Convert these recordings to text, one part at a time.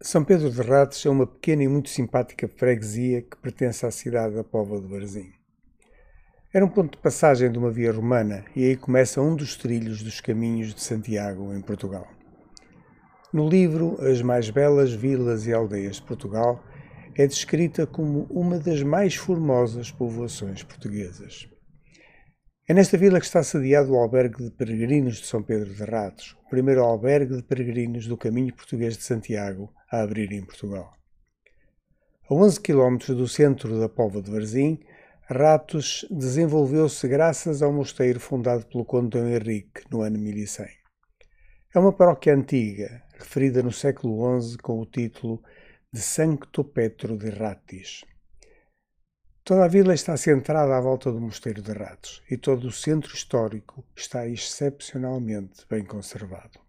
São Pedro de Ratos é uma pequena e muito simpática freguesia que pertence à cidade da Póvoa de Varzim. Era um ponto de passagem de uma via romana e aí começa um dos trilhos dos caminhos de Santiago, em Portugal. No livro As Mais Belas Vilas e Aldeias de Portugal, é descrita como uma das mais formosas povoações portuguesas. É nesta vila que está sediado o albergue de peregrinos de São Pedro de Ratos, o primeiro albergue de peregrinos do caminho português de Santiago, a abrir em Portugal. A 11 km do centro da Póvoa de Varzim, Ratos desenvolveu-se graças ao mosteiro fundado pelo Conde Dom Henrique no ano 1100. É uma paróquia antiga, referida no século XI com o título de Sancto Petro de Ratis. Toda a vila está centrada à volta do Mosteiro de Ratos e todo o centro histórico está excepcionalmente bem conservado.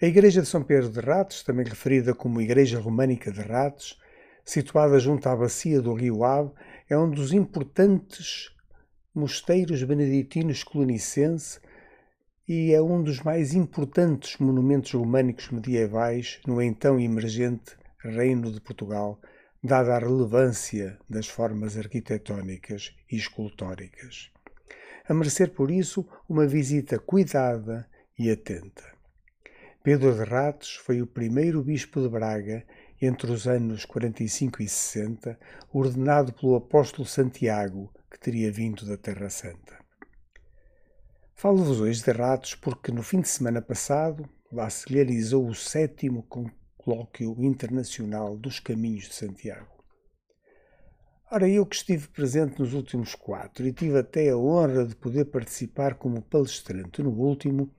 A Igreja de São Pedro de Ratos, também referida como Igreja Românica de Ratos, situada junto à bacia do rio Ave, é um dos importantes mosteiros beneditinos colonicense e é um dos mais importantes monumentos românicos medievais no então emergente Reino de Portugal, dada a relevância das formas arquitetónicas e escultóricas. A merecer por isso uma visita cuidada e atenta. Pedro de Ratos foi o primeiro bispo de Braga entre os anos 45 e 60, ordenado pelo apóstolo Santiago, que teria vindo da Terra Santa. Falo-vos hoje de Ratos porque no fim de semana passado lá se realizou o sétimo colóquio internacional dos caminhos de Santiago. Ora, eu que estive presente nos últimos quatro e tive até a honra de poder participar como palestrante no último,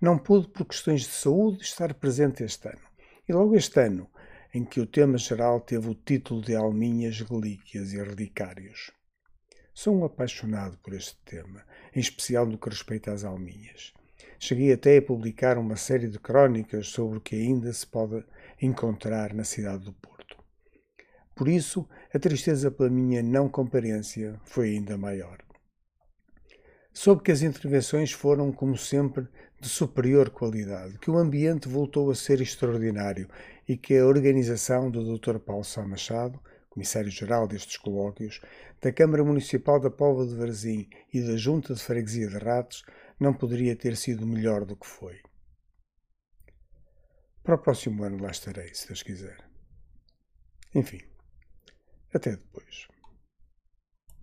não pude, por questões de saúde, estar presente este ano. E logo este ano, em que o tema geral teve o título de Alminhas, Relíquias e Relicários. Sou um apaixonado por este tema, em especial no que respeita às alminhas. Cheguei até a publicar uma série de crónicas sobre o que ainda se pode encontrar na cidade do Porto. Por isso, a tristeza pela minha não comparência foi ainda maior. Soube que as intervenções foram, como sempre, de superior qualidade, que o ambiente voltou a ser extraordinário e que a organização do Dr. Paulo Sá Machado, comissário-geral destes colóquios, da Câmara Municipal da Póvoa de Varzim e da Junta de Freguesia de Ratos não poderia ter sido melhor do que foi. Para o próximo ano lá estarei, se Deus quiser. Enfim, até depois.